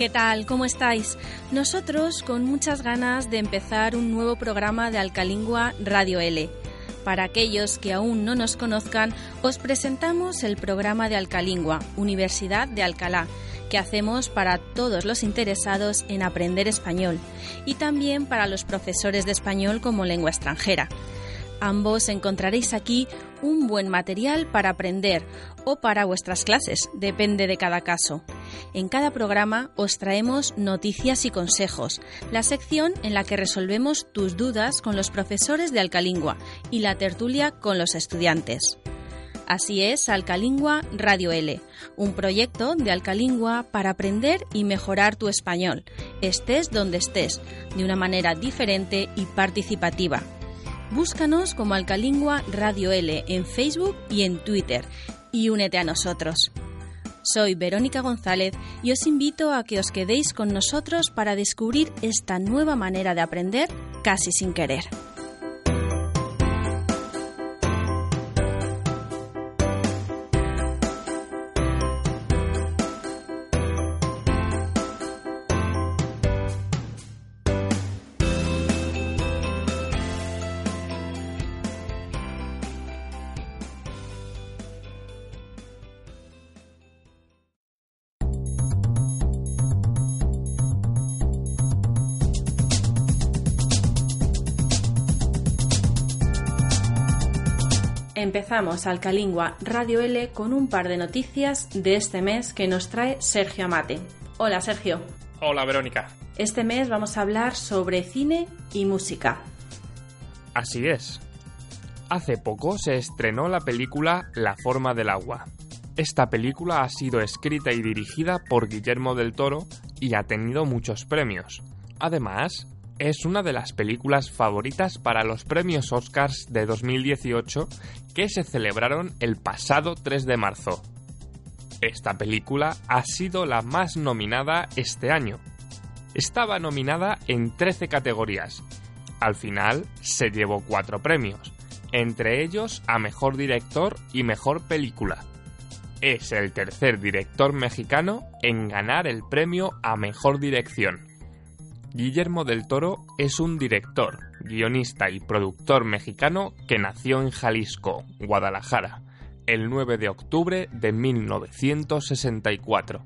¿Qué tal? ¿Cómo estáis? Nosotros con muchas ganas de empezar un nuevo programa de Alcalingua Radio L. Para aquellos que aún no nos conozcan, os presentamos el programa de Alcalingua, Universidad de Alcalá, que hacemos para todos los interesados en aprender español y también para los profesores de español como lengua extranjera. Ambos encontraréis aquí un buen material para aprender o para vuestras clases, depende de cada caso. En cada programa os traemos noticias y consejos, la sección en la que resolvemos tus dudas con los profesores de Alcalingua y la tertulia con los estudiantes. Así es Alcalingua Radio L, un proyecto de Alcalingua para aprender y mejorar tu español, estés donde estés, de una manera diferente y participativa Búscanos como Alcalingua Radio L en Facebook y en Twitter y únete a nosotros. Soy Verónica González y os invito a que os quedéis con nosotros para descubrir esta nueva manera de aprender casi sin querer. Empezamos Alcalingua Radio L con un par de noticias de este mes que nos trae Sergio Amate. Hola Sergio. Hola Verónica. Este mes vamos a hablar sobre cine y música. Así es. Hace poco se estrenó la película La forma del agua. Esta película ha sido escrita y dirigida por Guillermo del Toro y ha tenido muchos premios. Además, es una de las películas favoritas para los premios Oscars de 2018 que se celebraron el pasado 3 de marzo. Esta película ha sido la más nominada este año. Estaba nominada en 13 categorías. Al final se llevó 4 premios, entre ellos a Mejor Director y Mejor Película. Es el tercer director mexicano en ganar el premio a Mejor Dirección. Guillermo del Toro es un director, guionista y productor mexicano que nació en Jalisco, Guadalajara, el 9 de octubre de 1964.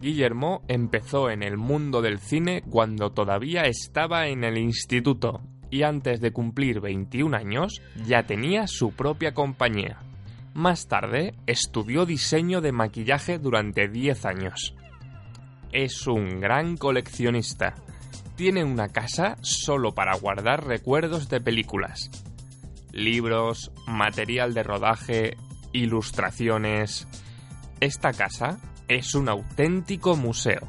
Guillermo empezó en el mundo del cine cuando todavía estaba en el instituto y antes de cumplir 21 años ya tenía su propia compañía. Más tarde estudió diseño de maquillaje durante 10 años. Es un gran coleccionista tiene una casa solo para guardar recuerdos de películas. Libros, material de rodaje, ilustraciones. Esta casa es un auténtico museo.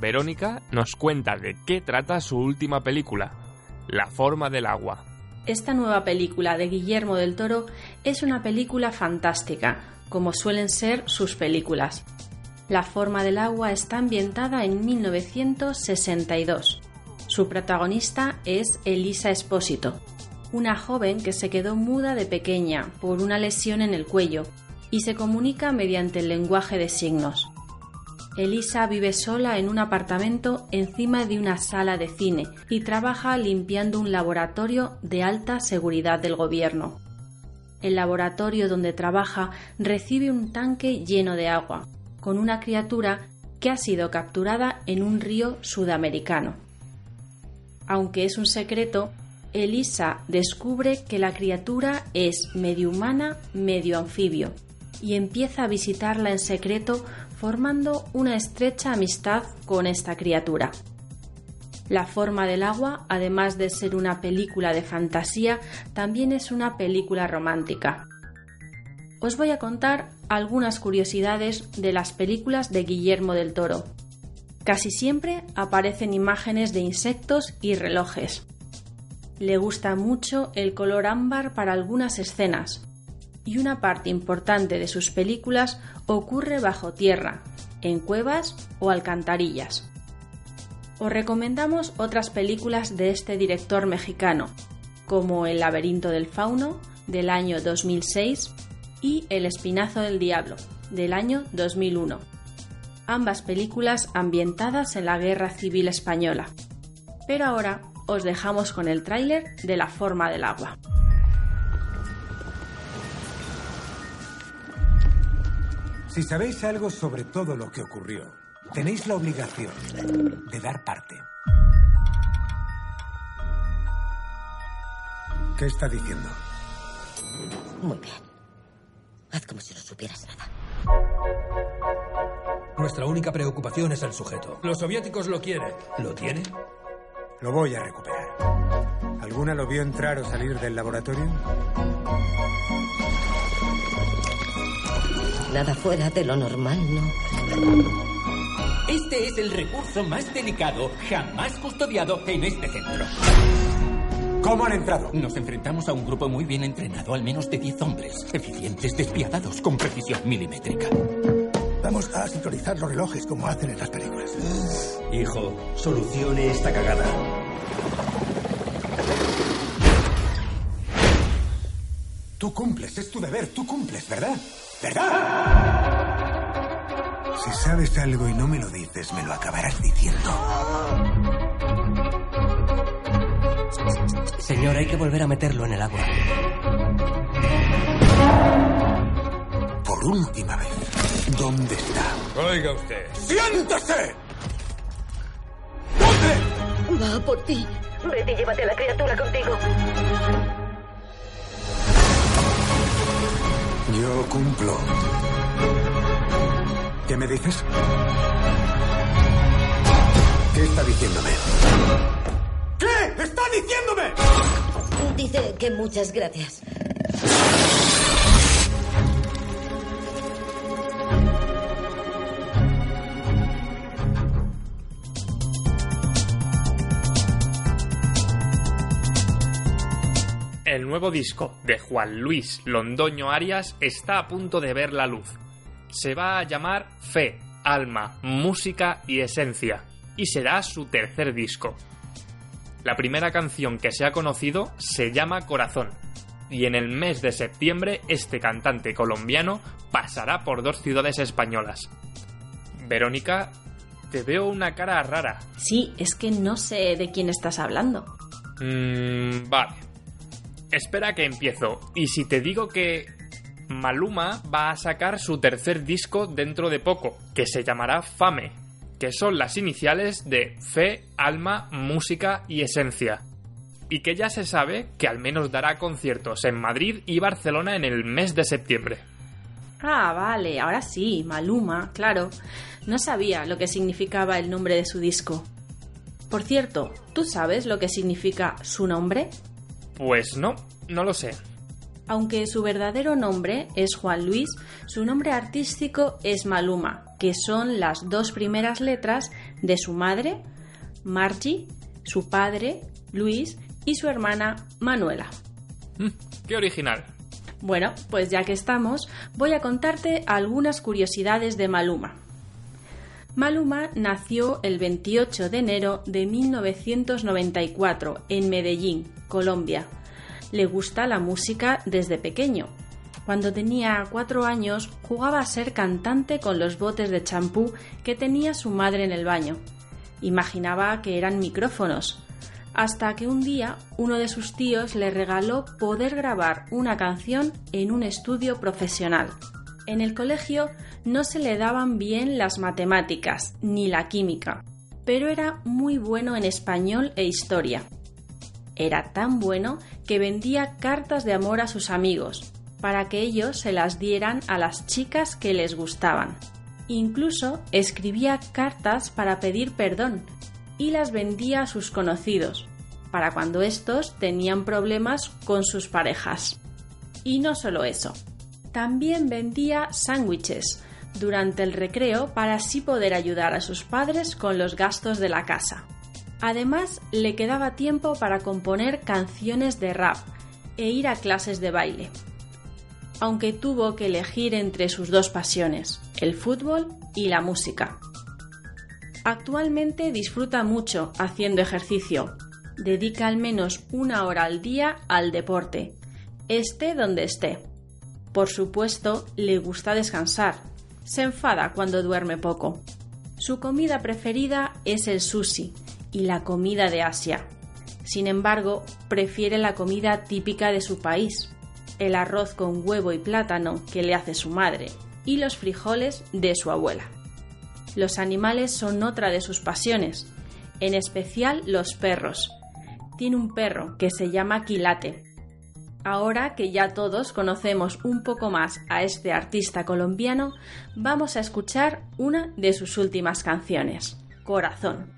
Verónica nos cuenta de qué trata su última película, La forma del agua. Esta nueva película de Guillermo del Toro es una película fantástica, como suelen ser sus películas. La forma del agua está ambientada en 1962. Su protagonista es Elisa Espósito, una joven que se quedó muda de pequeña por una lesión en el cuello y se comunica mediante el lenguaje de signos. Elisa vive sola en un apartamento encima de una sala de cine y trabaja limpiando un laboratorio de alta seguridad del gobierno. El laboratorio donde trabaja recibe un tanque lleno de agua con una criatura que ha sido capturada en un río sudamericano. Aunque es un secreto, Elisa descubre que la criatura es medio humana, medio anfibio, y empieza a visitarla en secreto formando una estrecha amistad con esta criatura. La forma del agua, además de ser una película de fantasía, también es una película romántica. Os voy a contar algunas curiosidades de las películas de Guillermo del Toro. Casi siempre aparecen imágenes de insectos y relojes. Le gusta mucho el color ámbar para algunas escenas, y una parte importante de sus películas ocurre bajo tierra, en cuevas o alcantarillas. Os recomendamos otras películas de este director mexicano, como El laberinto del fauno, del año 2006, y El espinazo del diablo, del año 2001. Ambas películas ambientadas en la Guerra Civil Española. Pero ahora os dejamos con el tráiler de La forma del agua. Si sabéis algo sobre todo lo que ocurrió, Tenéis la obligación de dar parte. ¿Qué está diciendo? Muy bien. Haz como si no supieras nada. Nuestra única preocupación es el sujeto. Los soviéticos lo quieren. ¿Lo tienen? Lo voy a recuperar. ¿Alguna lo vio entrar o salir del laboratorio? Nada fuera de lo normal, ¿no? Este es el recurso más delicado jamás custodiado en este centro. ¿Cómo han entrado? Nos enfrentamos a un grupo muy bien entrenado, al menos de 10 hombres, eficientes, despiadados, con precisión milimétrica. Vamos a sincronizar los relojes como hacen en las películas. Hijo, solucione esta cagada. Tú cumples, es tu deber, tú cumples, ¿verdad? ¿Verdad? Si sabes algo y no me lo dices, me lo acabarás diciendo. Señor, hay que volver a meterlo en el agua. Por última vez, ¿dónde está? Oiga usted. ¡Siéntese! ¿Dónde? Va por ti. Vete y llévate a la criatura contigo. Yo cumplo. ¿Qué me dices? ¿Qué está diciéndome? ¿Qué está diciéndome? Dice que muchas gracias. El nuevo disco de Juan Luis Londoño Arias está a punto de ver la luz se va a llamar Fe, Alma, Música y Esencia, y será su tercer disco. La primera canción que se ha conocido se llama Corazón, y en el mes de septiembre este cantante colombiano pasará por dos ciudades españolas. Verónica, te veo una cara rara. Sí, es que no sé de quién estás hablando. Mmm, vale. Espera que empiezo, y si te digo que Maluma va a sacar su tercer disco dentro de poco, que se llamará Fame, que son las iniciales de Fe, Alma, Música y Esencia. Y que ya se sabe que al menos dará conciertos en Madrid y Barcelona en el mes de septiembre. Ah, vale, ahora sí, Maluma, claro. No sabía lo que significaba el nombre de su disco. Por cierto, ¿tú sabes lo que significa su nombre? Pues no, no lo sé. Aunque su verdadero nombre es Juan Luis, su nombre artístico es Maluma, que son las dos primeras letras de su madre, Margie, su padre, Luis, y su hermana, Manuela. Mm, ¡Qué original! Bueno, pues ya que estamos, voy a contarte algunas curiosidades de Maluma. Maluma nació el 28 de enero de 1994 en Medellín, Colombia le gusta la música desde pequeño. Cuando tenía cuatro años jugaba a ser cantante con los botes de champú que tenía su madre en el baño. Imaginaba que eran micrófonos, hasta que un día uno de sus tíos le regaló poder grabar una canción en un estudio profesional. En el colegio no se le daban bien las matemáticas ni la química, pero era muy bueno en español e historia. Era tan bueno que vendía cartas de amor a sus amigos, para que ellos se las dieran a las chicas que les gustaban. Incluso escribía cartas para pedir perdón, y las vendía a sus conocidos, para cuando estos tenían problemas con sus parejas. Y no solo eso, también vendía sándwiches durante el recreo para así poder ayudar a sus padres con los gastos de la casa. Además, le quedaba tiempo para componer canciones de rap e ir a clases de baile. Aunque tuvo que elegir entre sus dos pasiones, el fútbol y la música. Actualmente disfruta mucho haciendo ejercicio. Dedica al menos una hora al día al deporte, esté donde esté. Por supuesto, le gusta descansar. Se enfada cuando duerme poco. Su comida preferida es el sushi y la comida de Asia. Sin embargo, prefiere la comida típica de su país, el arroz con huevo y plátano que le hace su madre y los frijoles de su abuela. Los animales son otra de sus pasiones, en especial los perros. Tiene un perro que se llama Quilate. Ahora que ya todos conocemos un poco más a este artista colombiano, vamos a escuchar una de sus últimas canciones, Corazón.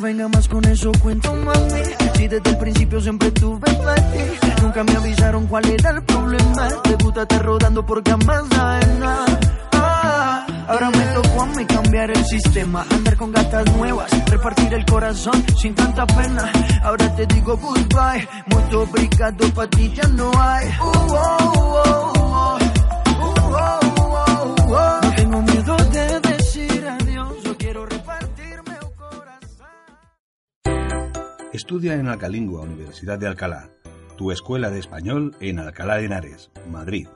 venga más con eso, cuento mami. Si desde el principio siempre tuve ti, nunca me avisaron cuál era el problema. Te rodando por camas ajenas. Ah, Ahora me tocó a mí cambiar el sistema, andar con gatas nuevas, repartir el corazón sin tanta pena. Ahora te digo goodbye, mucho obrigado pa' ti ya no hay. Uh, oh, oh, Estudia en Alcalingua, Universidad de Alcalá, tu escuela de español en Alcalá de Henares, Madrid.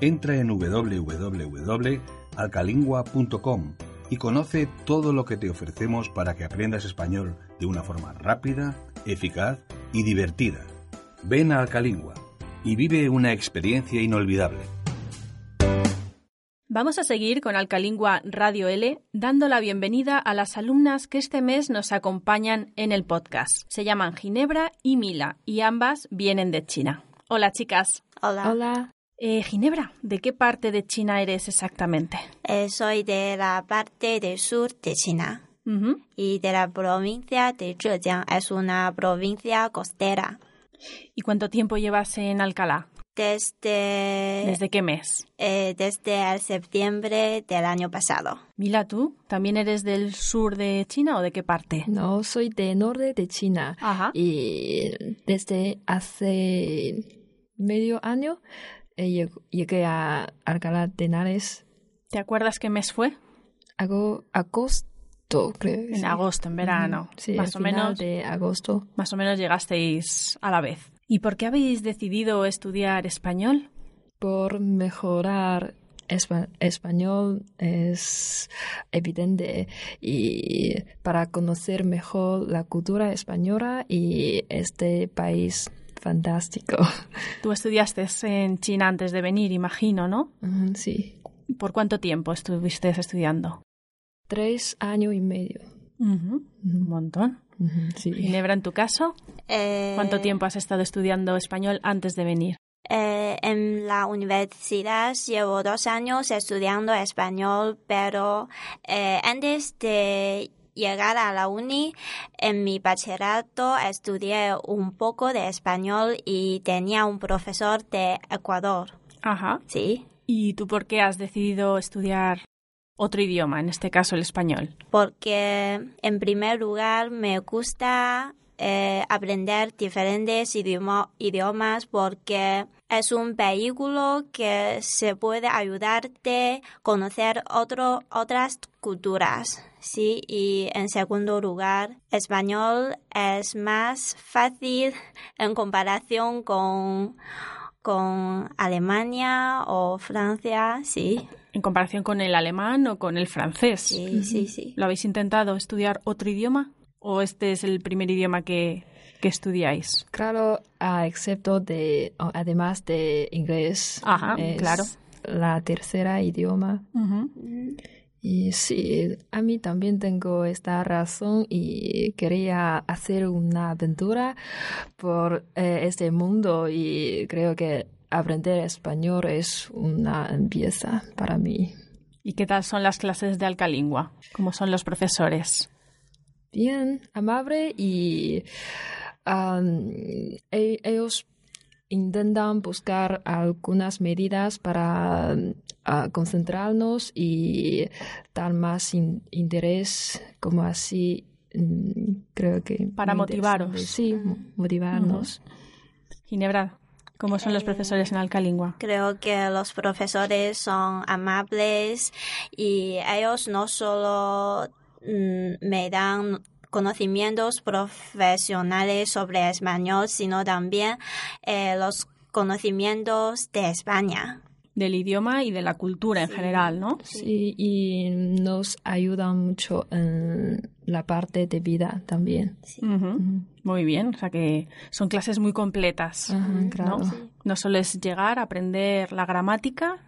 Entra en www.alcalingua.com y conoce todo lo que te ofrecemos para que aprendas español de una forma rápida, eficaz y divertida. Ven a Alcalingua y vive una experiencia inolvidable. Vamos a seguir con Alcalingua Radio L, dando la bienvenida a las alumnas que este mes nos acompañan en el podcast. Se llaman Ginebra y Mila y ambas vienen de China. Hola chicas. Hola. Hola. Eh, Ginebra, ¿de qué parte de China eres exactamente? Eh, soy de la parte del sur de China y de la provincia de Zhejiang. Es una provincia costera. ¿Y cuánto tiempo llevas en Alcalá? Desde, ¿Desde qué mes? eh, desde el septiembre del año pasado. Mila, ¿tú también eres del sur de China o de qué parte? No, soy de norte de China Ajá. y desde hace medio año eh, lleg- llegué a Alcalá de Henares. ¿Te acuerdas qué mes fue? Hago agosto, creo. En sí. agosto, en verano. Sí, más al o final menos. de agosto. Más o menos llegasteis a la vez. ¿Y por qué habéis decidido estudiar español? Por mejorar espa- español es evidente y para conocer mejor la cultura española y este país fantástico. Tú estudiaste en China antes de venir, imagino, ¿no? Sí, ¿Por cuánto tiempo estuviste estudiando? tres años y medio. Un montón. Sí. Ginebra, en tu caso, Eh, ¿cuánto tiempo has estado estudiando español antes de venir? eh, en la universidad llevo dos años estudiando español, pero eh, antes de llegar a la uni, en mi bachillerato estudié un poco de español y tenía un profesor de Ecuador. Ajá. Sí, ¿Y tú por qué has decidido estudiar otro idioma, en este caso el español? porque en primer lugar me gusta eh, aprender diferentes idioma- idiomas porque es un vehículo que se puede ayudarte a conocer otro, otras culturas. Sí, y en segundo lugar, español es más fácil en comparación con, con Alemania o Francia, sí. En comparación con el alemán o con el francés. Sí, sí, sí. ¿Lo habéis intentado estudiar otro idioma? ¿O este es el primer idioma que, que estudiáis? Claro, ah, excepto de, además de inglés. Ajá, es claro. La tercera idioma. Y sí, a mí también tengo esta razón y quería hacer una aventura por eh, este mundo y creo que aprender español es una empieza para mí. ¿Y qué tal son las clases de Alcalingua? ¿Cómo son los profesores? Bien, amable y e- ellos intentan buscar algunas medidas para ah, concentrarnos y dar más in- interés, como así mm, creo que Para motivaros. Sí, mo- motivarnos. Ginebra, ¿cómo son los profesores en Alcalingua? Creo que los profesores son amables y ellos no solo mm, me dan conocimientos profesionales sobre español, sino también eh, los conocimientos de España. Del idioma y de la cultura en general, ¿no? Sí, y nos ayudan mucho en la parte de vida también. Ujú. Muy bien, o sea que son clases muy completas. Claro. ¿no? no solo es llegar a aprender la gramática,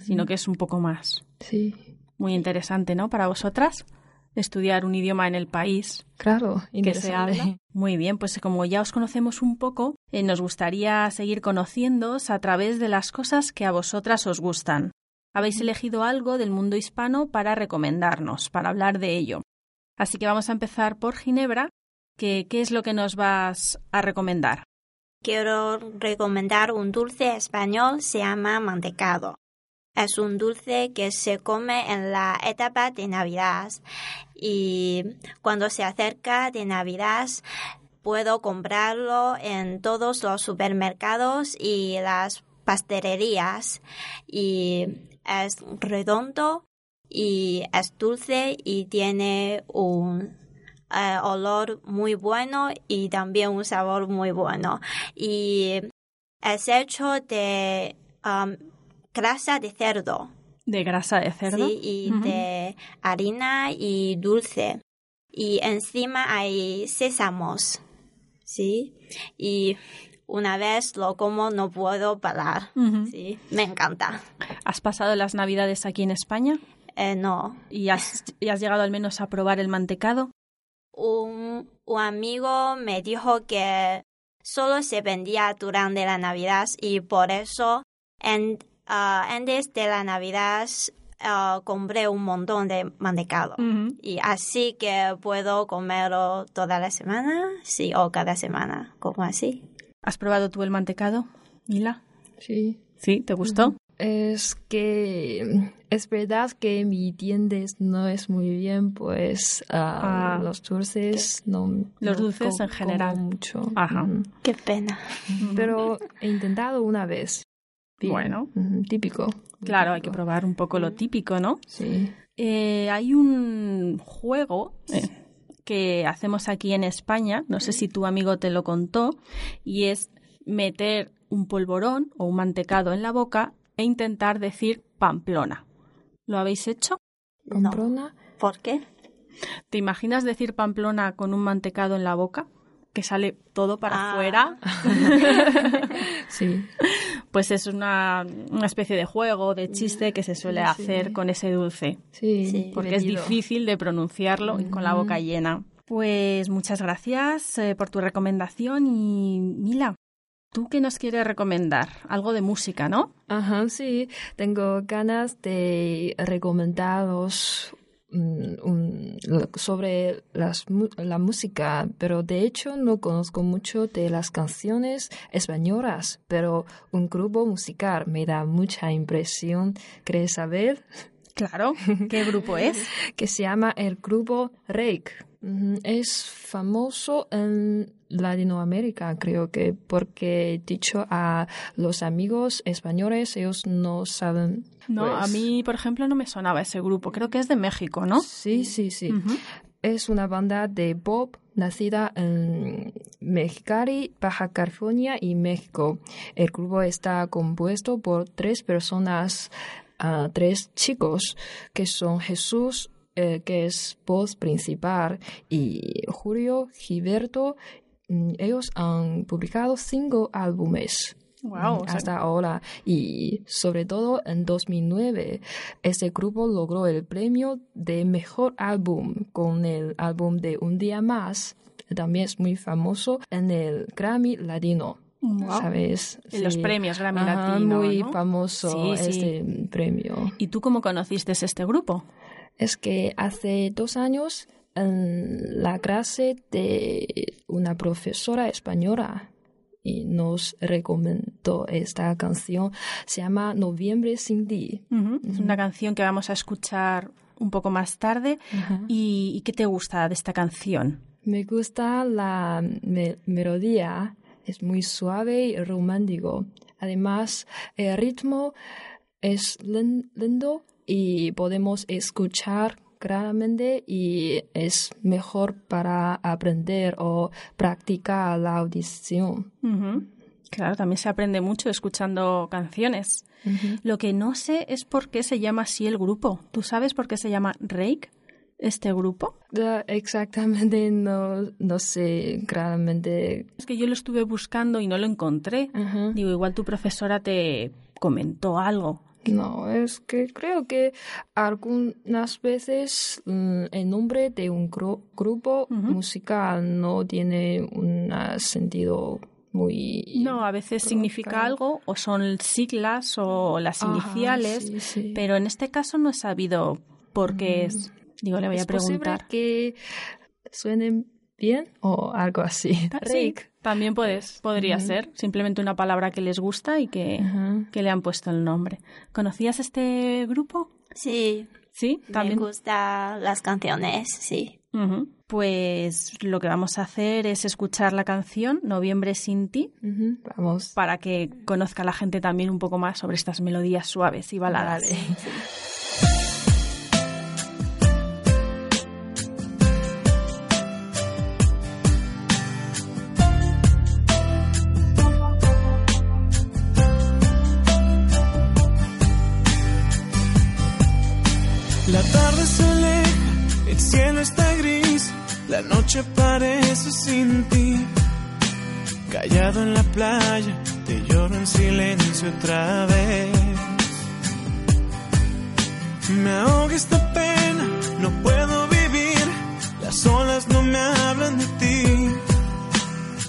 sino que es un poco más. Sí, Muy interesante, ¿no? Para vosotras estudiar un idioma en el país claro, que se habla. Muy bien, pues como ya os conocemos un poco, eh, nos gustaría seguir conociéndoos a través de las cosas que a vosotras os gustan. Habéis elegido algo del mundo hispano para recomendarnos, para hablar de ello. Así que vamos a empezar por Ginebra, que ¿qué es lo que nos vas a recomendar? Quiero recomendar un dulce español, se llama mantecado. Es un dulce que se come en la etapa de Navidad y cuando se acerca de Navidad puedo comprarlo en todos los supermercados y las pastelerías y es redondo y es dulce y tiene un eh, olor muy bueno y también un sabor muy bueno. Y es hecho de um, grasa de cerdo. De grasa de cerdo. Sí, y de harina y dulce. Y encima hay sésamos. Sí. Y una vez lo como no puedo parar. Sí, me encanta. ¿Has pasado las Navidades aquí en España? Eh, no. ¿Y has, y has llegado al menos a probar el mantecado? un, un amigo me dijo que solo se vendía durante la Navidad y por eso en, ah, antes de la Navidad ah, compré un montón de mantecado. Y así que puedo comerlo toda la semana, sí, o cada semana, como así. ¿Has probado tú el mantecado, Mila? Sí. ¿Sí? ¿Te gustó? Es que es verdad que mi dientes no es muy bien, pues Ah. los dulces no. Los no dulces en general. mucho. Ajá. Qué pena. Pero he intentado una vez. Bien. Bueno. Típico. Claro, hay que probar un poco lo típico, ¿no? Sí. Eh, hay un juego eh, que hacemos aquí en España, no sé si tu amigo te lo contó, y es meter un polvorón o un mantecado en la boca e intentar decir Pamplona. ¿Lo habéis hecho? Pamplona. ¿Por qué? ¿Te imaginas decir Pamplona con un mantecado en la boca? Que sale todo para Ah. afuera. Sí. Pues es una, una especie de juego, de chiste que se suele Sí. hacer con ese dulce. Sí. Sí. porque es difícil de pronunciarlo y con la boca llena. Pues muchas gracias eh, por tu recomendación y Mila, ¿tú qué nos quieres recomendar? Algo de música, ¿no? Ajá, sí. Tengo ganas de recomendaros mm, sobre las, la música, pero de hecho no conozco mucho de las canciones españolas, pero un grupo musical me da mucha impresión. ¿Quieres saber? Claro, ¿qué grupo es? que se llama el grupo Rake. Es famoso en Latinoamérica, creo que, porque dicho a los amigos españoles, ellos no saben. No, a pues mí, por ejemplo, no me sonaba ese grupo. Creo que es de México, ¿no? Sí, sí, sí. Es una banda de pop nacida en Mexicali, Baja California y México. El grupo está compuesto por tres personas, ah, tres chicos, que son Jesús, eh, que es voz principal, y Julio Gilberto. Mm, Ellos han publicado cinco álbumes. Wow, o sea- hasta ahora y sobre todo en 2009 este grupo logró el premio de mejor álbum con el álbum de Un día más también es muy famoso en el Grammy Latino Wow. sabes En los premios Grammy Ajá, Latino, muy ¿no? famoso Sí, sí. este premio ¿Y tú cómo conociste este grupo? es que hace dos años en la clase de una profesora española y nos recomendó esta canción. Se llama Noviembre sin ti. Es una canción que vamos a escuchar un poco más tarde. ¿Y, y qué te gusta de esta canción? Me gusta la me- melodía, es muy suave y romántico. Además, el ritmo es len- lento y podemos escuchar claramente y es mejor para aprender o practicar la audición. Claro, también se aprende mucho escuchando canciones. Lo que no sé es por qué se llama así el grupo. ¿Tú sabes por qué se llama Rake, este grupo? Exactamente, no, no sé claramente. Es que yo lo estuve buscando y no lo encontré. Digo, igual tu profesora te comentó algo. No, es que creo que algunas veces mm, el nombre de un gru- grupo musical no tiene un ah, sentido muy... No, a veces significa algo o son siglas o las Ajá, iniciales, sí, sí. pero en este caso no he sabido por qué es. Digo, le voy ¿Es a preguntar. que suenen bien o algo así? Sí, también puedes, podría ser simplemente una palabra que les gusta y que, que le han puesto el nombre. ¿Conocías este grupo? Sí, Sí, también. me gustan las canciones, sí. Pues lo que vamos a hacer es escuchar la canción Noviembre sin ti Vamos. para que conozca la gente también un poco más sobre estas melodías suaves y baladas. Vale. Noche parece sin ti. Callado en la playa, te lloro en silencio otra vez. Me ahoga esta pena, no puedo vivir, las olas no me hablan de ti.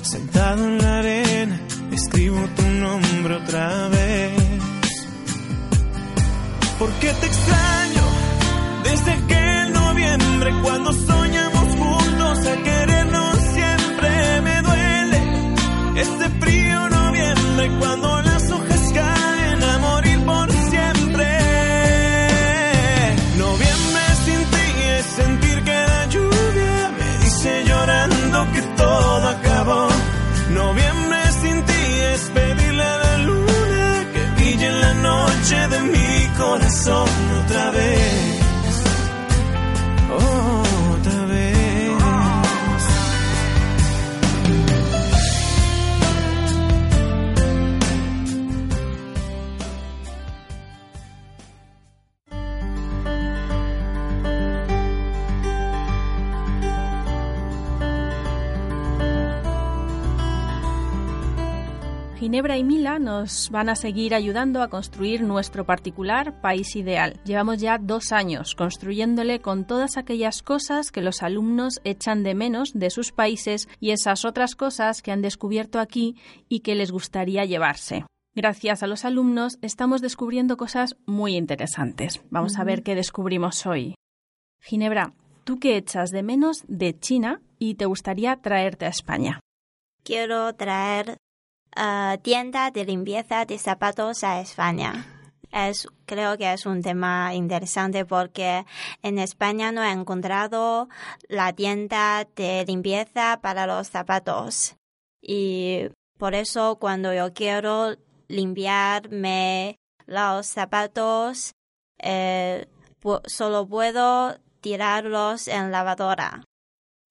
Sentado en la arena, escribo tu nombre otra vez. Porque te extraño desde aquel Nos van a seguir ayudando a construir nuestro particular país ideal. Llevamos ya dos años construyéndole con todas aquellas cosas que los alumnos echan de menos de sus países y esas otras cosas que han descubierto aquí y que les gustaría llevarse. Gracias a los alumnos estamos descubriendo cosas muy interesantes. Vamos a ver qué descubrimos hoy. Ginebra, ¿tú qué echas de menos de China y te gustaría traerte a España? Quiero traer tienda de limpieza de zapatos a España. es, creo que es un tema interesante porque en España no he encontrado la tienda de limpieza para los zapatos. Y por eso cuando yo quiero limpiarme los zapatos, eh, solo puedo tirarlos en lavadora.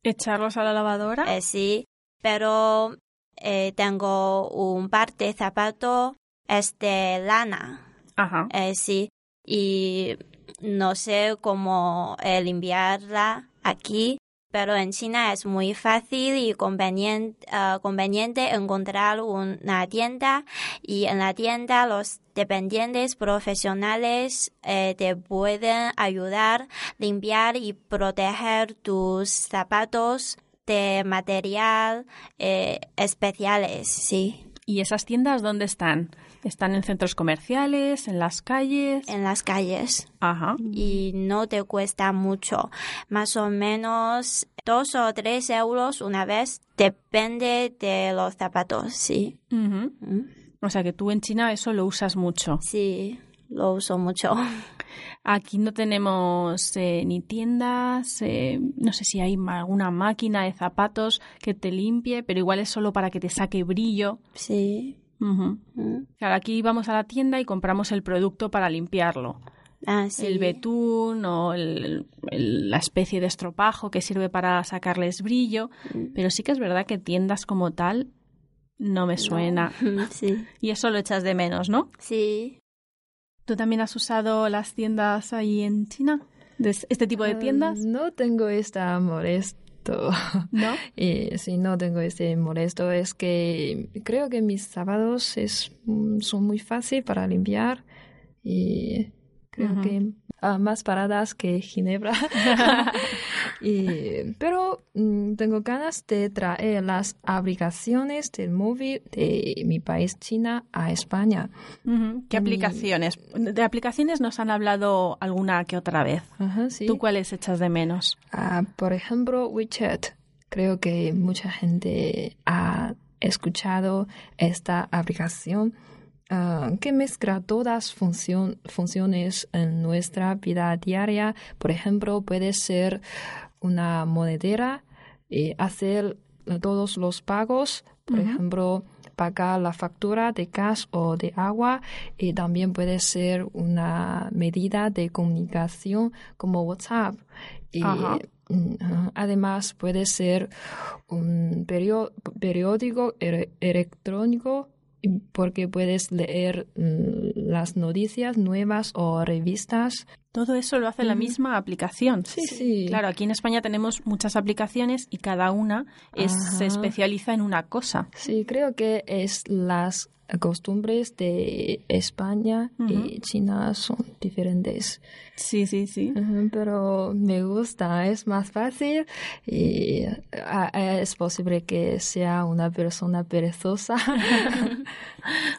¿Echarlos a la lavadora? Eh, sí, pero eh, tengo un par de zapatos es de lana. Ajá. Eh, sí, y no sé cómo limpiarla aquí, pero en China es muy fácil y conveniente, conveniente encontrar una tienda y en la tienda los dependientes profesionales eh, te pueden ayudar a limpiar y proteger tus zapatos de material eh, especiales, sí. ¿Y esas tiendas dónde están? ¿Están en centros comerciales, en las calles? En las calles. Ajá. Y no te cuesta mucho. Más o menos dos o tres euros una vez. Depende de los zapatos, sí. Mm. O sea que tú en China eso lo usas mucho. Sí, lo uso mucho. Aquí no tenemos eh, ni tiendas, eh, no sé si hay alguna máquina de zapatos que te limpie, pero igual es solo para que te saque brillo. Sí. Claro, aquí vamos a la tienda y compramos el producto para limpiarlo. Ah, el betún o la especie de estropajo que sirve para sacarles brillo, Mm. pero sí que es verdad que tiendas como tal no me suena. Sí. Y eso lo echas de menos, ¿no? Sí. ¿Tú también has usado las tiendas ahí en China? ¿Este tipo de tiendas? no tengo esta molesto. ¿No? Y si no tengo este molesto es que creo que mis sábados es, mm, son muy fáciles para limpiar y creo que más paradas que Ginebra. y, pero mm, tengo ganas de traer las aplicaciones del móvil de mi país, China, a España. ¿Qué aplicaciones? De aplicaciones nos han hablado alguna que otra vez. Sí. ¿Tú cuáles echas de menos? Ah, por ejemplo, WeChat. Creo que mucha gente ha escuchado esta aplicación ah, que mezcla todas función- funciones en nuestra vida diaria. Por ejemplo, puede ser una monedera y hacer todos los pagos. Por ejemplo, pagar la factura de gas o de agua y también puede ser una medida de comunicación como WhatsApp. Y mm, ah, además puede ser un periódico electrónico porque puedes leer mm, las noticias nuevas o revistas. Todo eso lo hace la misma aplicación. Sí, sí. Claro, aquí en España tenemos muchas aplicaciones y cada una es- se especializa en una cosa. Sí, creo que es las costumbres de España y China son diferentes. Sí, sí, sí. Pero me gusta, es más fácil y es posible que sea una persona perezosa.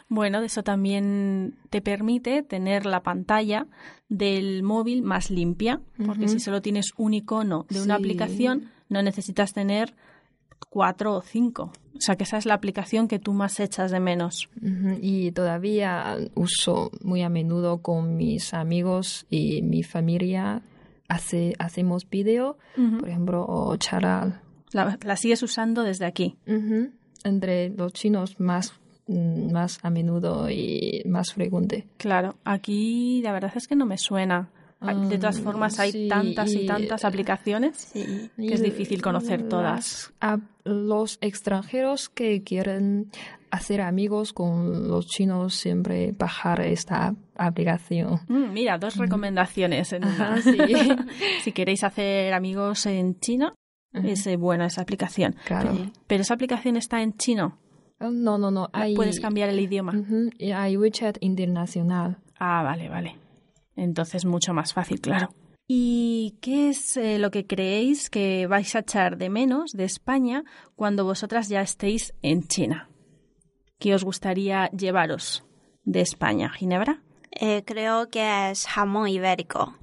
Bueno, eso también te permite tener la pantalla del móvil más limpia, porque si solo tienes un icono de una Sí. aplicación, no necesitas tener cuatro o cinco. O sea que esa es la aplicación que tú más echas de menos. Y todavía uso muy a menudo con mis amigos y mi familia. Hace, hacemos video, Ujú. por ejemplo, o charlar. La, la sigues usando desde aquí. Entre los chinos más, más a menudo y más frecuente. Claro, aquí la verdad es que no me suena. De todas Ah, formas, hay sí, tantas y tantas aplicaciones Sí. que es difícil conocer todas. A- los extranjeros que quieren hacer amigos con los chinos siempre bajar esta aplicación. Mm, mira, dos recomendaciones en una. Ajá, sí. si queréis hacer amigos en China, es eh, buena esa aplicación. Claro. Pero, esa aplicación está en chino. Oh, No, no, no. Hay, Puedes cambiar el idioma. Ujú, y hay WeChat internacional. Ah, vale, vale. Entonces mucho más fácil, claro. ¿Y qué es eh, lo que creéis que vais a echar de menos de España cuando vosotras ya estéis en China? ¿Qué os gustaría llevaros de España, Ginebra? Eh, creo que es jamón ibérico.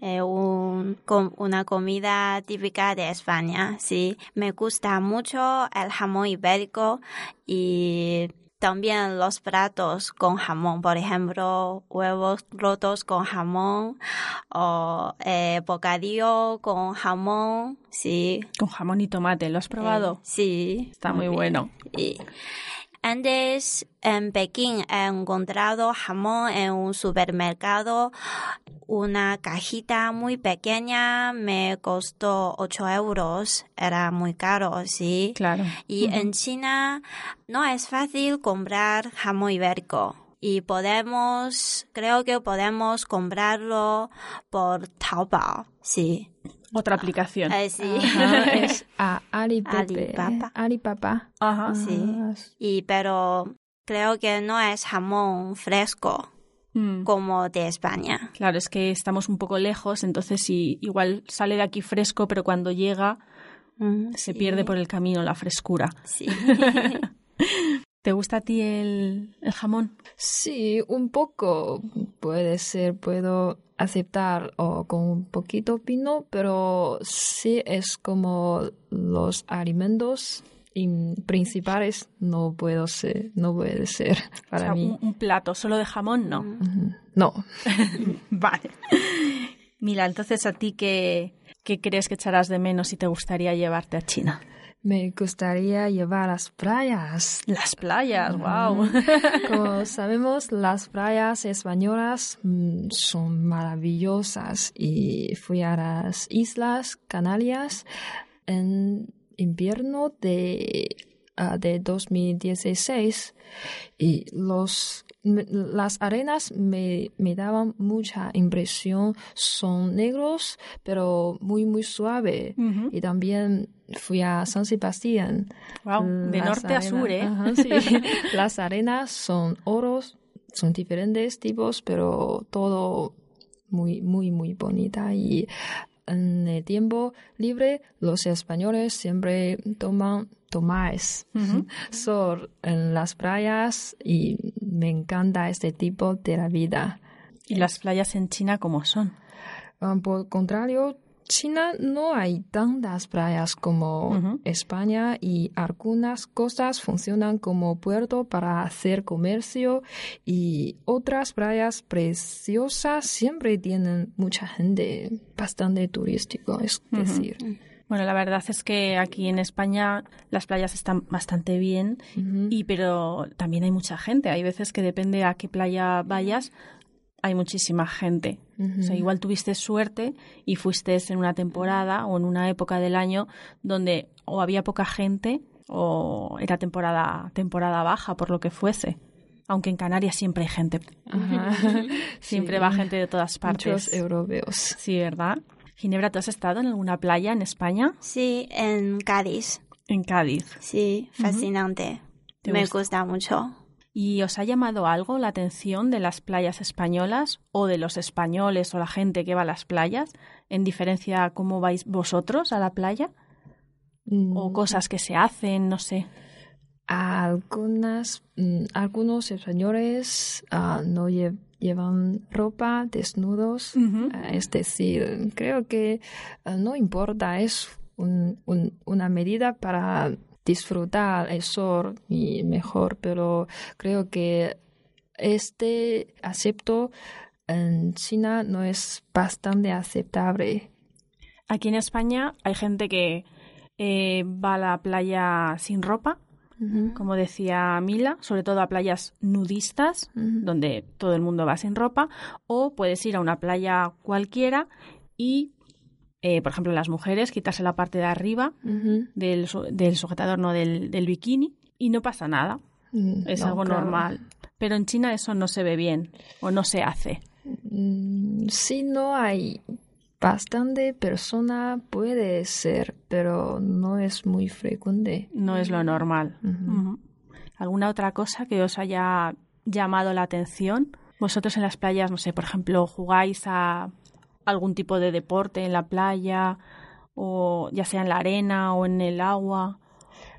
Eh, un- com- una comida típica de España, sí. Me gusta mucho el jamón ibérico y también los platos con jamón, por ejemplo, huevos rotos con jamón o eh, bocadillo con jamón, sí. Con jamón y tomate, ¿lo has probado? Eh, sí. Está muy bueno. Y antes en Pekín he encontrado jamón en un supermercado. Una cajita muy pequeña me costó 8 euros. Era muy caro, sí. Claro. Y en China no es fácil comprar jamón ibérico. Y podemos, creo que podemos comprarlo por Taobao, sí. Otra aplicación. Eh, sí. Ajá, es a. Alibaba. Alibaba. Ajá. Sí. Ah, Y pero creo que no es jamón fresco Mm. como de España. Claro, es que estamos un poco lejos, entonces sí, igual sale de aquí fresco, pero cuando llega se pierde por el camino la frescura. Sí. ¿Te gusta a ti el, el jamón? Sí, un poco puede ser, puedo aceptar o con un poquito vino, pero sí es como los alimentos in- principales no puedo ser, no puede ser O para sea, mí. un, un plato solo de jamón, no. No, Vale. Mira, entonces a ti qué, qué crees que echarás de menos si te gustaría llevarte a China? Me gustaría llevar a las playas. Las playas, wow. Como sabemos, las playas españolas mm, son maravillosas y fui a las Islas Canarias en invierno de, ah, de 2016 y los, me- las arenas me, me daban mucha impresión. Son negros, pero muy, muy suave. Y también fui a San Sebastián. Wow, de Las norte a sur, ¿eh? Ajá, sí. Las arenas son oros, son diferentes tipos, pero todo muy, muy, muy bonita. Y en el tiempo libre, los españoles siempre toman tomás Ujú. sol en las playas y me encanta este tipo de la vida. ¿Y las playas en China cómo son? Ah, Por el contrario, China no hay tantas playas como Ujú. España y algunas cosas funcionan como puerto para hacer comercio y otras playas preciosas siempre tienen mucha gente, bastante turístico, es decir. Bueno, la verdad es que aquí en España las playas están bastante bien, y pero también hay mucha gente. Hay veces que depende a qué playa vayas, hay muchísima gente. O sea, igual tuviste suerte y fuiste en una temporada o en una época del año donde o había poca gente o era temporada temporada baja por lo que fuese. Aunque en Canarias siempre hay gente. Ajá. Siempre Sí. va gente de todas partes. Muchos europeos. Sí, ¿verdad? Ginebra, ¿tú has estado en alguna playa en España? Sí, en Cádiz. En Cádiz. Sí, fascinante. ¿Te Me gusta? gusta mucho. ¿Y os ha llamado algo la atención de las playas españolas o de los españoles o la gente que va a las playas? En diferencia a cómo vais vosotros a la playa? ¿O Mm, cosas que se hacen? No sé. Algunas, mm, algunos españoles ah, no lle- llevan ropa desnudos, ah, es decir, creo que ah, no importa, es un- un- una medida para disfrutar el sol y mejor, pero creo que este acepto en China no es bastante aceptable. Aquí en España hay gente que eh, va a la playa sin ropa, como decía Mila, sobre todo a playas nudistas, donde todo el mundo va sin ropa, o puedes ir a una playa cualquiera y, eh, por ejemplo, las mujeres, quitarse la parte de arriba Ujú. del, su- del sujetador, no del, del bikini, y no pasa nada, Mm, es no, algo claro. normal. Pero en China eso no se ve bien o no se hace. Mm, Si no hay bastante persona, puede ser, pero no es muy frecuente. No es lo normal. ¿Alguna otra cosa que os haya llamado la atención? Vosotros en las playas, no sé, por ejemplo, jugáis a algún tipo de deporte en la playa, o ya sea en la arena o en el agua.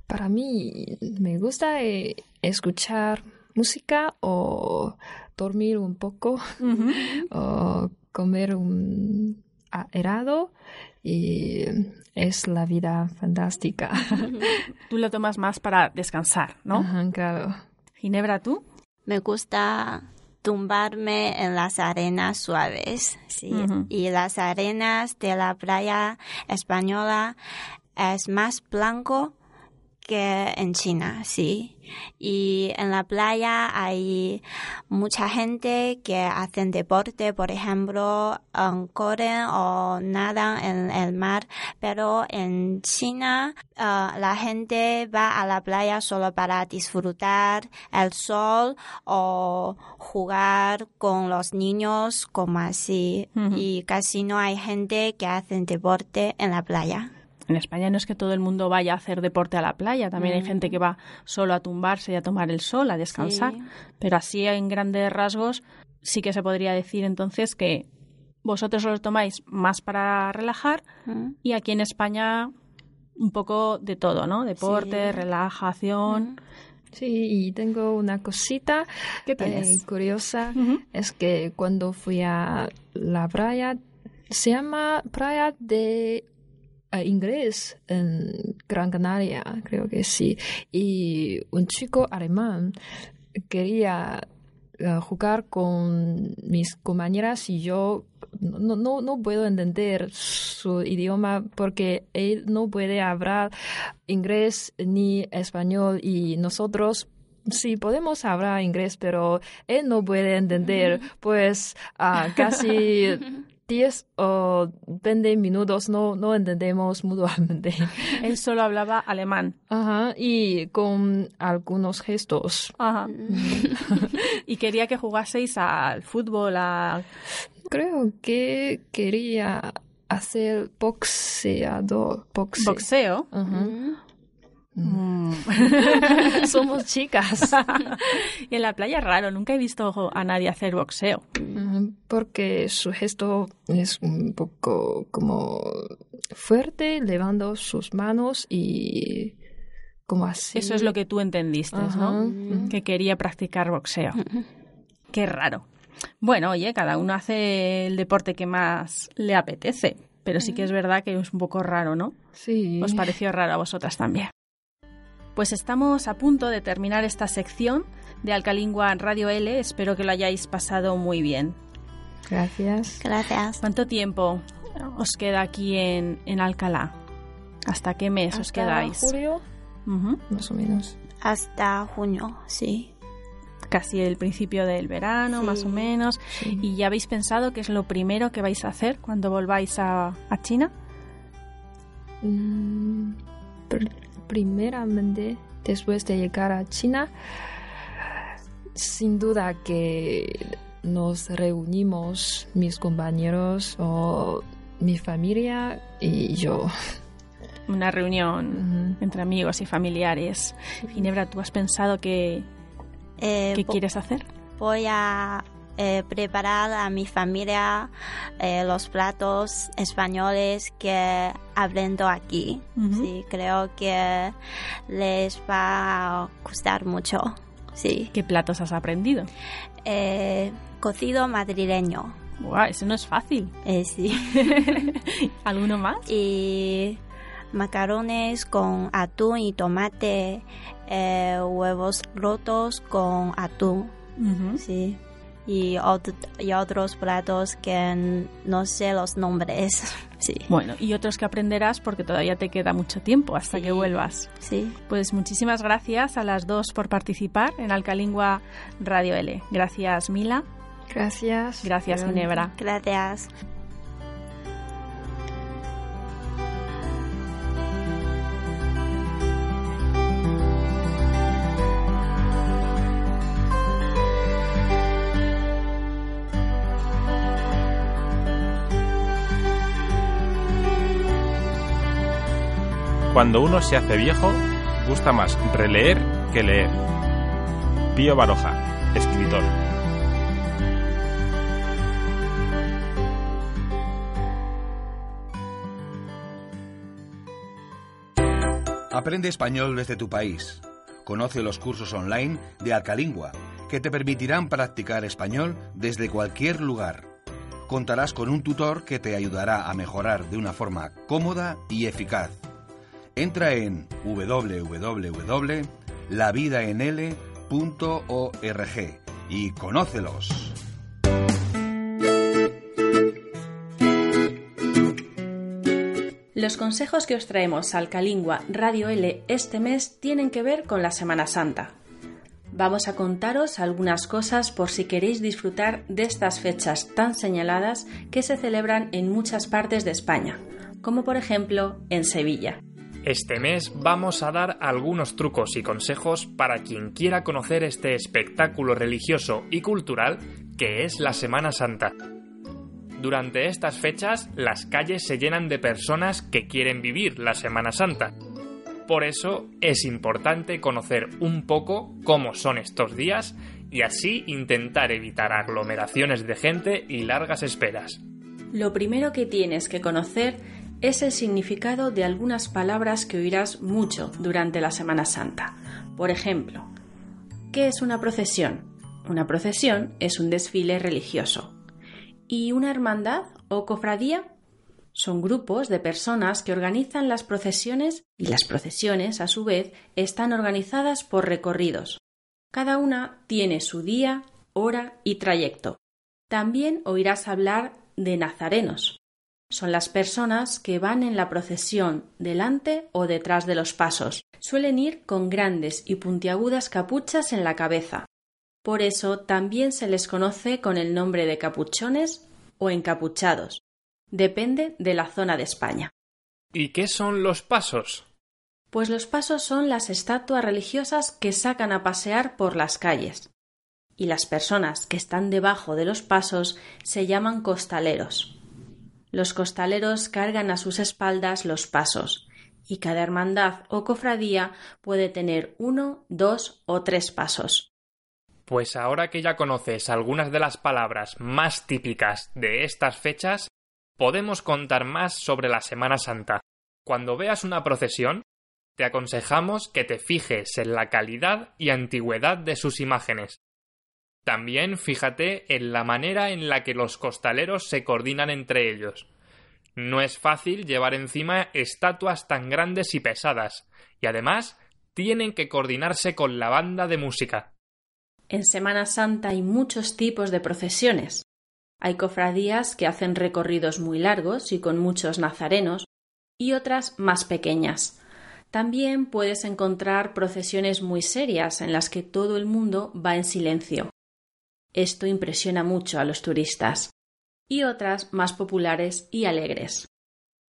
Para mí me gusta eh, escuchar música o dormir un poco o comer un helado y es la vida fantástica. Tú lo tomas más para descansar, ¿no? Ajá, claro. Ginebra, ¿tú? Me gusta tumbarme en las arenas suaves, sí. Y las arenas de la playa española es más blanco que en China, sí. Y en la playa hay mucha gente que hacen deporte, por ejemplo, um, corren o nadan en el mar, pero en China uh, la gente va a la playa solo para disfrutar el sol o jugar con los niños como así. Y casi no hay gente que hacen deporte en la playa. En España no es que todo el mundo vaya a hacer deporte a la playa, también hay Mm. gente que va solo a tumbarse y a tomar el sol, a descansar. Sí. Pero así en grandes rasgos sí que se podría decir entonces que vosotros os lo tomáis más para relajar Mm. y aquí en España un poco de todo, ¿no? Deporte, Sí. relajación. Sí, y tengo una cosita ¿Qué eh, curiosa. Es que cuando fui a la playa, se llama playa de inglés en Gran Canaria, creo que sí. Y un chico alemán quería eh, jugar con mis compañeras y yo no, no, no puedo entender su idioma porque él no puede hablar inglés ni español y nosotros sí podemos hablar inglés, pero él no puede entender, pues ah, casi 10 o 20 minutos no, no entendemos mutuamente. Él solo hablaba alemán. Ajá, y con algunos gestos. Ajá. y quería que jugaseis al fútbol, a... Creo que quería hacer boxeador. Boxe. boxeo. Ajá. Mm. Somos chicas. y en la playa es raro, nunca he visto a nadie hacer boxeo. Ujú, Porque su gesto es un poco como fuerte, levando sus manos y como así. Eso es lo que tú entendiste, Ajá. ¿no? Que quería practicar boxeo. Qué raro. Bueno, oye, cada uno hace el deporte que más le apetece, pero sí que es verdad que es un poco raro, ¿no? Sí. ¿Os pareció raro a vosotras también? Pues estamos a punto de terminar esta sección de Alcalingua Radio L. Espero que lo hayáis pasado muy bien. Gracias. Gracias. ¿Cuánto tiempo os queda aquí en, en Alcalá? ¿Hasta qué mes os Hasta quedáis? julio, más o menos. Hasta junio, sí. Casi el principio del verano, Sí. más o menos. Sí. ¿Y ya habéis pensado qué es lo primero que vais a hacer cuando volváis a, a China? Mm, primeramente, después de llegar a China, sin duda que nos reunimos mis compañeros o mi familia y yo. Una reunión entre amigos y familiares. Ginebra, ¿tú has pensado qué, Eh, qué quieres hacer? Voy a eh, preparar a mi familia eh, los platos españoles que aprendo aquí. Sí, creo que les va a gustar mucho. Sí. ¿Qué platos has aprendido? Eh, cocido madrileño. Buah, eso no es fácil. eh, sí. ¿Alguno más? y macarrones con atún y tomate, huevos rotos con atún, sí. Y, ot- y otros platos que no sé los nombres, sí. Bueno, y otros que aprenderás porque todavía te queda mucho tiempo hasta Sí. que vuelvas. Sí, Pues muchísimas gracias a las dos por participar en Alcalingua Radio L. Gracias, Mila. Gracias. Gracias. Ginebra. gracias. Cuando uno se hace viejo, gusta más releer que leer. Pío Baroja, escritor. Aprende español desde tu país. Conoce los cursos online de Alcalingua, que te permitirán practicar español desde cualquier lugar. Contarás con un tutor que te ayudará a mejorar de una forma cómoda y eficaz. Entra en www.lavidaenl.com y conócelos. Los consejos que os traemos al Calingua Radio L este mes tienen que ver con la Semana Santa. Vamos a contaros algunas cosas por si queréis disfrutar de estas fechas tan señaladas que se celebran en muchas partes de España, como por ejemplo en Sevilla. Este mes vamos a dar algunos trucos y consejos para quien quiera conocer este espectáculo religioso y cultural que es la Semana Santa. Durante estas fechas las calles se llenan de personas que quieren vivir la Semana Santa. Por eso es importante conocer un poco cómo son estos días y así intentar evitar aglomeraciones de gente y largas esperas. Lo primero que tienes que conocer es el significado de algunas palabras que oirás mucho durante la Semana Santa. Por ejemplo, ¿qué es una procesión? Una procesión es un desfile religioso. ¿Y una hermandad o cofradía? Son grupos de personas que organizan las procesiones y las procesiones, a su vez, están organizadas por recorridos. Cada una tiene su día, hora y trayecto. También oirás hablar de nazarenos, son las personas que van en la procesión delante o detrás de los pasos. Suelen ir con grandes y puntiagudas capuchas en la cabeza. Por eso también se les conoce con el nombre de capuchones o encapuchados. Depende de la zona de España. ¿Y qué son los pasos? Pues los pasos son las estatuas religiosas que sacan a pasear por las calles. Y las personas que están debajo de los pasos se llaman costaleros. Los costaleros cargan a sus espaldas los pasos, y cada hermandad o cofradía puede tener uno, dos o tres pasos. Pues ahora que ya conoces algunas de las palabras más típicas de estas fechas, podemos contar más sobre la Semana Santa. Cuando veas una procesión, te aconsejamos que te fijes en la calidad y antigüedad de sus imágenes. También fíjate en la manera en la que los costaleros se coordinan entre ellos. No es fácil llevar encima estatuas tan grandes y pesadas, y además tienen que coordinarse con la banda de música. En Semana Santa hay muchos tipos de procesiones. Hay cofradías que hacen recorridos muy largos y con muchos nazarenos, y otras más pequeñas. También puedes encontrar procesiones muy serias en las que todo el mundo va en silencio. Esto impresiona mucho a los turistas. Y otras más populares y alegres.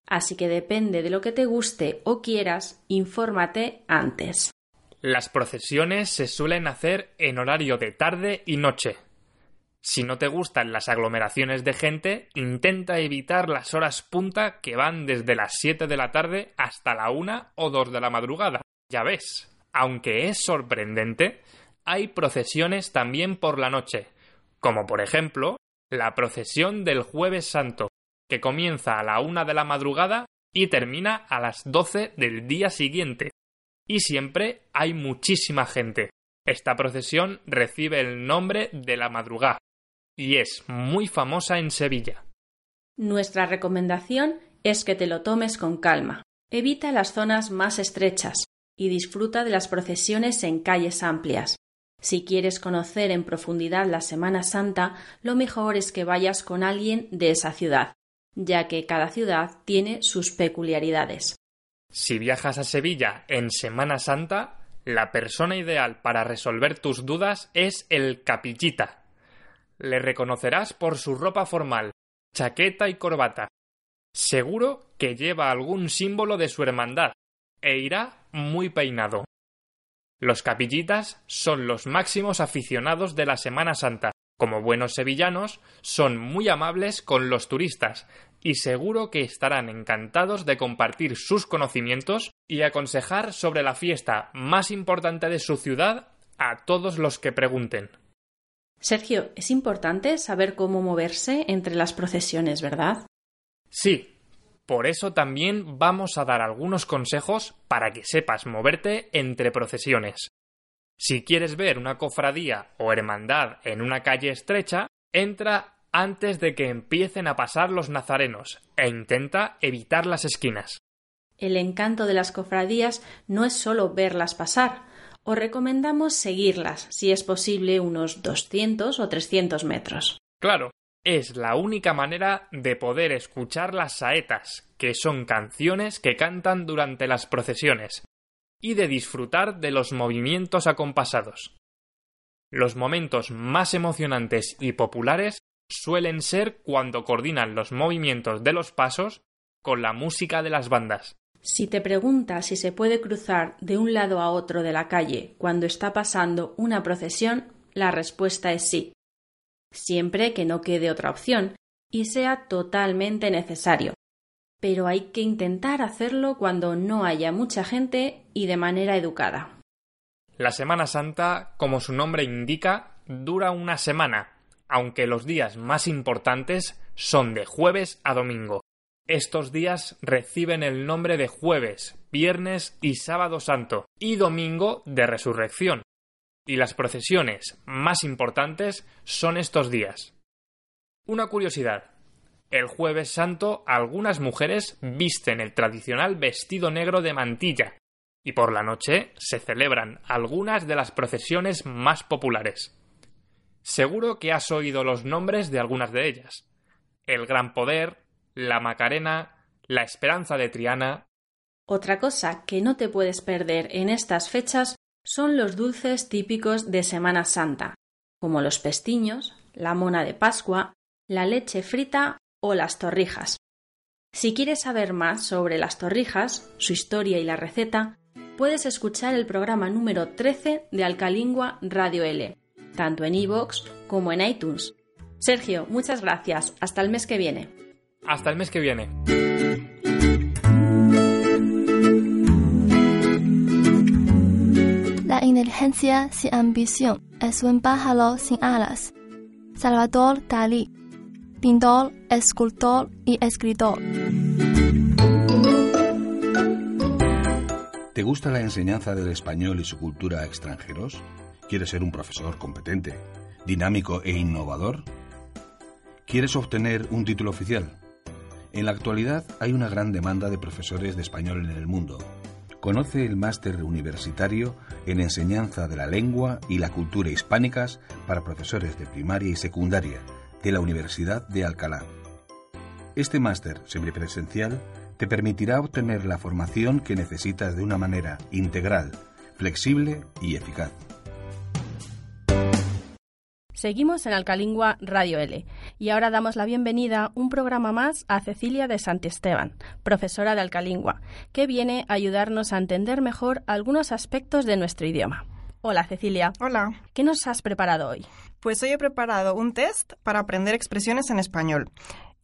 Así que depende de lo que te guste o quieras, infórmate antes. Las procesiones se suelen hacer en horario de tarde y noche. Si no te gustan las aglomeraciones de gente, intenta evitar las horas punta que van desde las 7 de la tarde hasta la 1 o 2 de la madrugada. Ya ves, aunque es sorprendente, hay procesiones también por la noche, como por ejemplo la procesión del jueves santo, que comienza a la una de la madrugada y termina a las doce del día siguiente. Y siempre hay muchísima gente. Esta procesión recibe el nombre de la madrugada y es muy famosa en Sevilla. Nuestra recomendación es que te lo tomes con calma. Evita las zonas más estrechas y disfruta de las procesiones en calles amplias. Si quieres conocer en profundidad la Semana Santa, lo mejor es que vayas con alguien de esa ciudad, ya que cada ciudad tiene sus peculiaridades. Si viajas a Sevilla en Semana Santa, la persona ideal para resolver tus dudas es el capillita. Le reconocerás por su ropa formal, chaqueta y corbata. Seguro que lleva algún símbolo de su hermandad e irá muy peinado. Los capillitas son los máximos aficionados de la Semana Santa. Como buenos sevillanos, son muy amables con los turistas y seguro que estarán encantados de compartir sus conocimientos y aconsejar sobre la fiesta más importante de su ciudad a todos los que pregunten. Sergio, es importante saber cómo moverse entre las procesiones, ¿verdad? Sí, por eso también vamos a dar algunos consejos para que sepas moverte entre procesiones. Si quieres ver una cofradía o hermandad en una calle estrecha, entra antes de que empiecen a pasar los nazarenos e intenta evitar las esquinas. El encanto de las cofradías no es solo verlas pasar os recomendamos seguirlas, si es posible unos 200 o 300 metros. Claro, es la única manera de poder escuchar las saetas, que son canciones que cantan durante las procesiones, y de disfrutar de los movimientos acompasados. Los momentos más emocionantes y populares suelen ser cuando coordinan los movimientos de los pasos con la música de las bandas. Si te preguntas si se puede cruzar de un lado a otro de la calle cuando está pasando una procesión, la respuesta es sí, siempre que no quede otra opción y sea totalmente necesario. Pero hay que intentar hacerlo cuando no haya mucha gente y de manera educada. La Semana Santa, como su nombre indica, dura una semana, aunque los días más importantes son de jueves a domingo. Estos días reciben el nombre de jueves, viernes y sábado santo, y domingo de resurrección. Y las procesiones más importantes son estos días. Una curiosidad. El jueves santo algunas mujeres visten el tradicional vestido negro de mantilla, y por la noche se celebran algunas de las procesiones más populares. Seguro que has oído los nombres de algunas de ellas. El Gran Poder, la Macarena, la Esperanza de Triana. Otra cosa que no te puedes perder en estas fechas son los dulces típicos de Semana Santa, como los pestiños, la mona de Pascua, la leche frita o las torrijas. Si quieres saber más sobre las torrijas, su historia y la receta, puedes escuchar el programa número 13 de Alcalingua Radio L, tanto en iVoox como en iTunes. Sergio, muchas gracias. Hasta el mes que viene. Hasta el mes que viene. La inteligencia sin ambición es un pájaro sin alas. Salvador Dalí, pintor, escultor y escritor. ¿Te gusta la enseñanza del español y su cultura a extranjeros? ¿Quieres ser un profesor competente, dinámico e innovador? ¿Quieres obtener un título oficial? En la actualidad hay una gran demanda de profesores de español en el mundo. Conoce el máster universitario en enseñanza de la lengua y la cultura hispánicas para profesores de primaria y secundaria de la Universidad de Alcalá. Este máster semipresencial te permitirá obtener la formación que necesitas de una manera integral, flexible y eficaz. Seguimos en Alcalingua Radio L y ahora damos la bienvenida un programa más a Cecilia de Santiesteban, profesora de Alcalingua, que viene a ayudarnos a entender mejor algunos aspectos de nuestro idioma. Hola Cecilia. Hola. ¿Qué nos has preparado hoy? Pues hoy he preparado un test para aprender expresiones en español.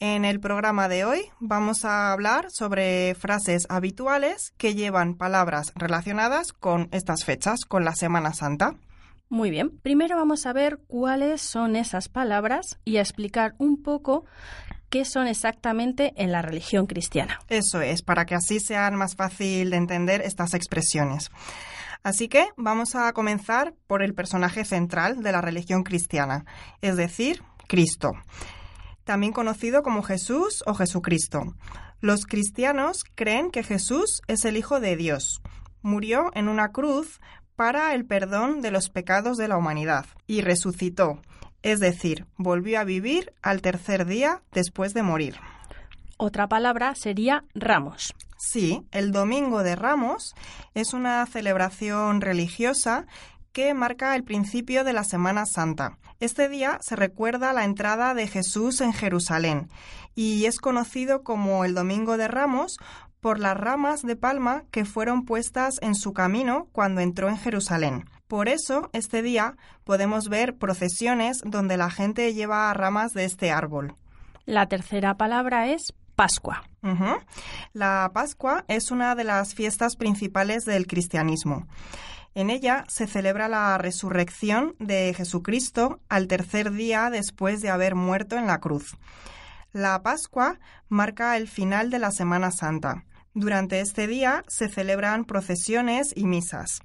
En el programa de hoy vamos a hablar sobre frases habituales que llevan palabras relacionadas con estas fechas, con la Semana Santa. Muy bien, primero vamos a ver cuáles son esas palabras y a explicar un poco qué son exactamente en la religión cristiana. Eso es, para que así sean más fácil de entender estas expresiones. Así que vamos a comenzar por el personaje central de la religión cristiana, es decir, Cristo, también conocido como Jesús o Jesucristo. Los cristianos creen que Jesús es el Hijo de Dios. Murió en una cruz para el perdón de los pecados de la humanidad y resucitó, es decir, volvió a vivir al tercer día después de morir. Otra palabra sería Ramos. Sí, el Domingo de Ramos es una celebración religiosa que marca el principio de la Semana Santa. Este día se recuerda la entrada de Jesús en Jerusalén y es conocido como el Domingo de Ramos por las ramas de palma que fueron puestas en su camino cuando entró en Jerusalén. Por eso, este día podemos ver procesiones donde la gente lleva ramas de este árbol. La tercera palabra es Pascua. La Pascua es una de las fiestas principales del cristianismo. En ella se celebra la resurrección de Jesucristo al tercer día después de haber muerto en la cruz. La Pascua marca el final de la Semana Santa. Durante este día se celebran procesiones y misas.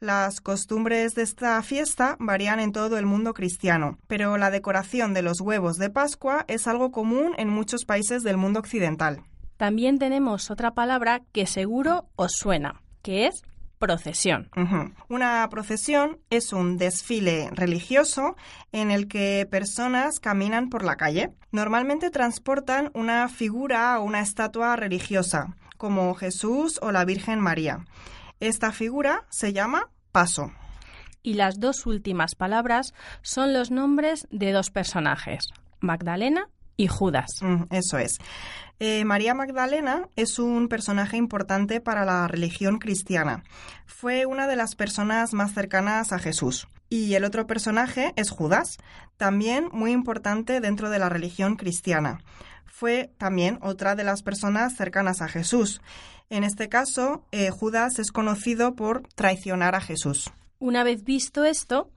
Las costumbres de esta fiesta varían en todo el mundo cristiano, pero la decoración de los huevos de Pascua es algo común en muchos países del mundo occidental. También tenemos otra palabra que seguro os suena, que es procesión. Una procesión es un desfile religioso en el que personas caminan por la calle. Normalmente transportan una figura o una estatua religiosa, como Jesús o la Virgen María. Esta figura se llama paso. Y las dos últimas palabras son los nombres de dos personajes, Magdalena y Judas. Mm, eso es. Eh, María Magdalena es un personaje importante para la religión cristiana. Fue una de las personas más cercanas a Jesús. Y el otro personaje es Judas, también muy importante dentro de la religión cristiana. Fue también otra de las personas cercanas a Jesús. En este caso, eh, Judas es conocido por traicionar a Jesús. Una vez visto esto,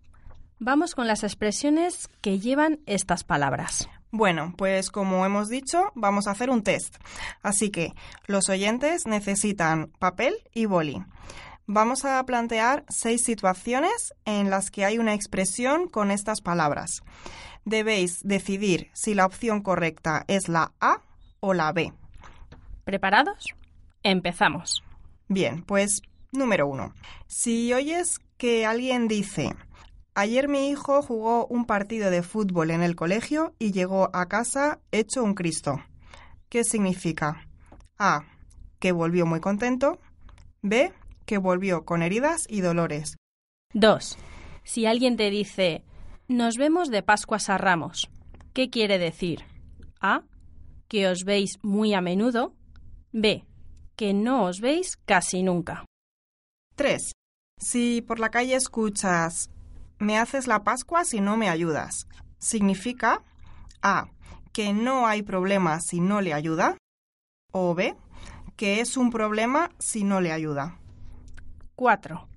vamos con las expresiones que llevan estas palabras. Bueno, pues como hemos dicho, vamos a hacer un test. Así que los oyentes necesitan papel y boli. Vamos a plantear seis situaciones en las que hay una expresión con estas palabras. Debéis decidir si la opción correcta es la A o la B. ¿Preparados? Empezamos. Bien, pues número uno. Si oyes que alguien dice, ayer mi hijo jugó un partido de fútbol en el colegio y llegó a casa hecho un Cristo. ¿Qué significa? A. Que volvió muy contento. B. Que volvió con heridas y dolores. 2. Si alguien te dice, nos vemos de Pascuas a Ramos, ¿qué quiere decir? A. Que os veis muy a menudo. B. Que no os veis casi nunca. 3. Si por la calle escuchas me haces la Pascua si no me ayudas, significa A. que no hay problema si no le ayuda o B. que es un problema si no le ayuda. 4.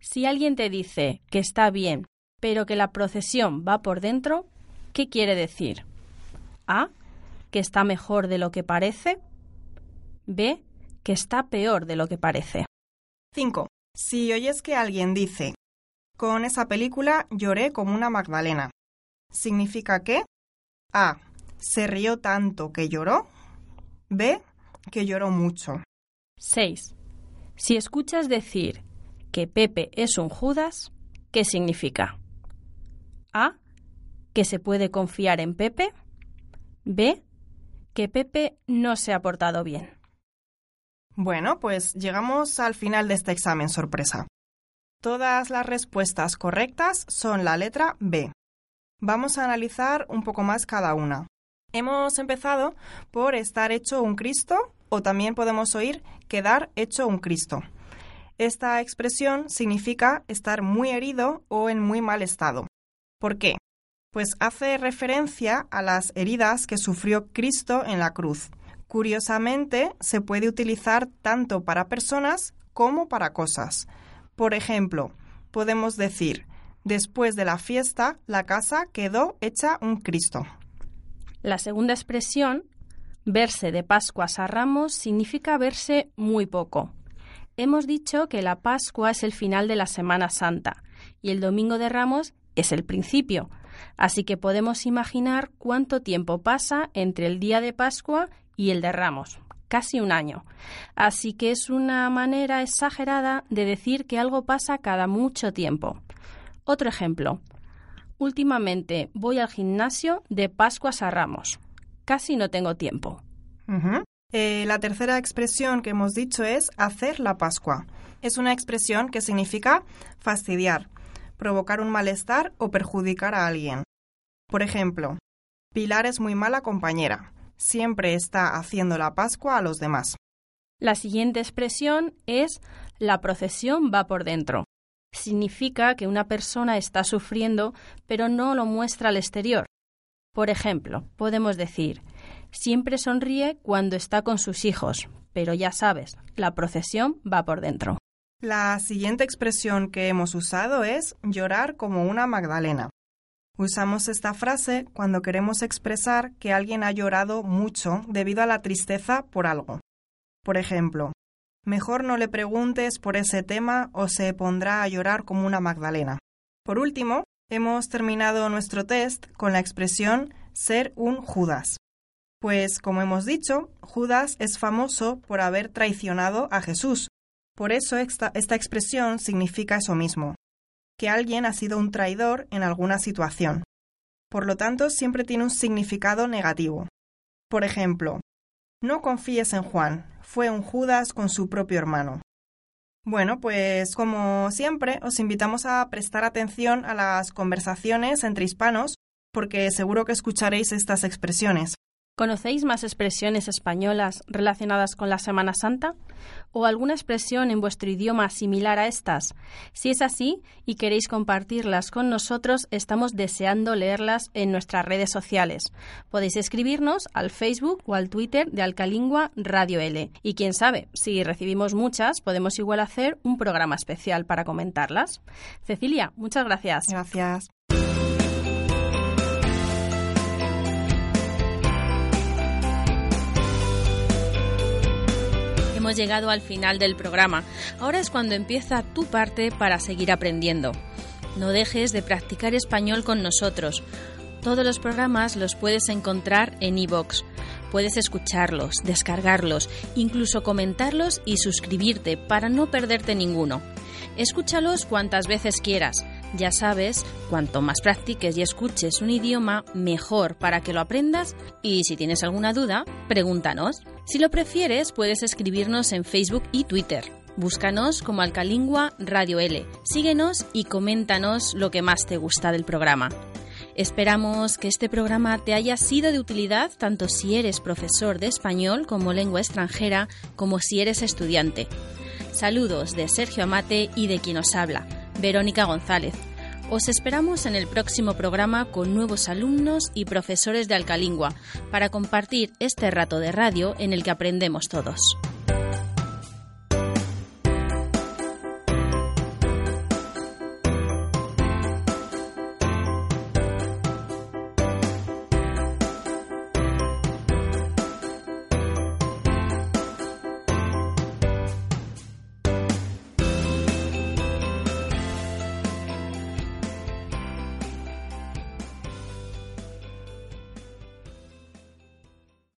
Si alguien te dice que está bien, pero que la procesión va por dentro, ¿qué quiere decir? A. que está mejor de lo que parece. B. que está peor de lo que parece. 5. Si oyes que alguien dice, con esa película lloré como una Magdalena, ¿significa que? A. Se rió tanto que lloró. B. Que lloró mucho. 6. Si escuchas decir que Pepe es un Judas, ¿qué significa? A. Que se puede confiar en Pepe. B. Que Pepe no se ha portado bien. Bueno, pues llegamos al final de este examen sorpresa. Todas las respuestas correctas son la letra B. Vamos a analizar un poco más cada una. Hemos empezado por estar hecho un Cristo o también podemos oír quedar hecho un Cristo. Esta expresión significa estar muy herido o en muy mal estado. ¿Por qué? Pues hace referencia a las heridas que sufrió Cristo en la cruz. Curiosamente, se puede utilizar tanto para personas como para cosas. Por ejemplo, podemos decir, después de la fiesta, la casa quedó hecha un Cristo. La segunda expresión, verse de Pascuas a Ramos, significa verse muy poco. Hemos dicho que la Pascua es el final de la Semana Santa y el Domingo de Ramos es el principio, así que podemos imaginar cuánto tiempo pasa entre el día de Pascua y el de Ramos, casi un año. Así que es una manera exagerada de decir que algo pasa cada mucho tiempo. Otro ejemplo. Últimamente voy al gimnasio de Pascuas a Ramos. Casi no tengo tiempo. Eh, la tercera expresión que hemos dicho es hacer la Pascua. Es una expresión que significa fastidiar, provocar un malestar o perjudicar a alguien. Por ejemplo, Pilar es muy mala compañera siempre está haciendo la Pascua a los demás. La siguiente expresión es la procesión va por dentro. Significa que una persona está sufriendo pero no lo muestra al exterior. Por ejemplo, podemos decir, siempre sonríe cuando está con sus hijos, pero ya sabes, la procesión va por dentro. La siguiente expresión que hemos usado es llorar como una Magdalena. Usamos esta frase cuando queremos expresar que alguien ha llorado mucho debido a la tristeza por algo. Por ejemplo, mejor no le preguntes por ese tema o se pondrá a llorar como una Magdalena. Por último, hemos terminado nuestro test con la expresión ser un Judas. Pues, como hemos dicho, Judas es famoso por haber traicionado a Jesús. Por eso esta, expresión significa eso mismo, que alguien ha sido un traidor en alguna situación. Por lo tanto, siempre tiene un significado negativo. Por ejemplo, no confíes en Juan, fue un Judas con su propio hermano. Bueno, pues como siempre, os invitamos a prestar atención a las conversaciones entre hispanos, porque seguro que escucharéis estas expresiones. ¿Conocéis más expresiones españolas relacionadas con la Semana Santa? ¿O alguna expresión en vuestro idioma similar a estas? Si es así y queréis compartirlas con nosotros, estamos deseando leerlas en nuestras redes sociales. Podéis escribirnos al Facebook o al Twitter de Alcalingua Radio L. Y quién sabe, si recibimos muchas, podemos igual hacer un programa especial para comentarlas. Cecilia, muchas gracias. Gracias. Hemos llegado al final del programa. Ahora es cuando empieza tu parte para seguir aprendiendo. No dejes de practicar español con nosotros. Todos los programas los puedes encontrar en iVoox. Puedes escucharlos, descargarlos, incluso comentarlos y suscribirte para no perderte ninguno. Escúchalos cuantas veces quieras. Ya sabes, cuanto más practiques y escuches un idioma, mejor para que lo aprendas y si tienes alguna duda, pregúntanos. Si lo prefieres, puedes escribirnos en Facebook y Twitter. Búscanos como Alcalingua Radio L. Síguenos y coméntanos lo que más te gusta del programa. Esperamos que este programa te haya sido de utilidad tanto si eres profesor de español como lengua extranjera como si eres estudiante. Saludos de Sergio Amate y de quien os habla, Verónica González. Os esperamos en el próximo programa con nuevos alumnos y profesores de Alcalingua para compartir este rato de radio en el que aprendemos todos.